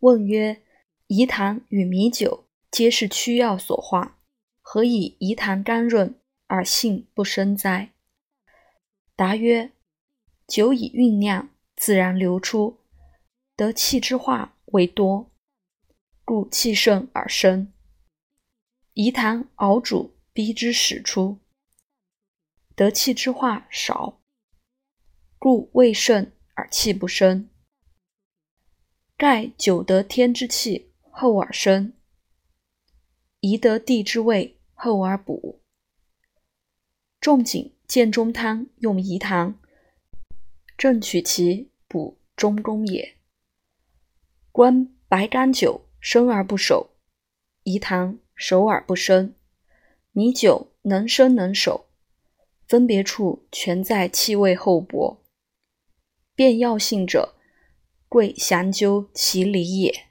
问曰：饴糖与米酒，皆是曲药所化，何以饴糖甘润而性不生哉？答曰：酒以酝酿，自然流出，得气之化为多，故气盛而生。饴糖熬煮，逼之始出，得气之化少，故味盛而气不生。盖酒得天之气后而生，宜得地之味后而补。仲景建中汤用饴糖，正取其补中功也。观白干酒生而不熟，饴糖熟而不生，米酒能生能熟，分别处全在气味厚薄。辨药性者。贵详究其理也。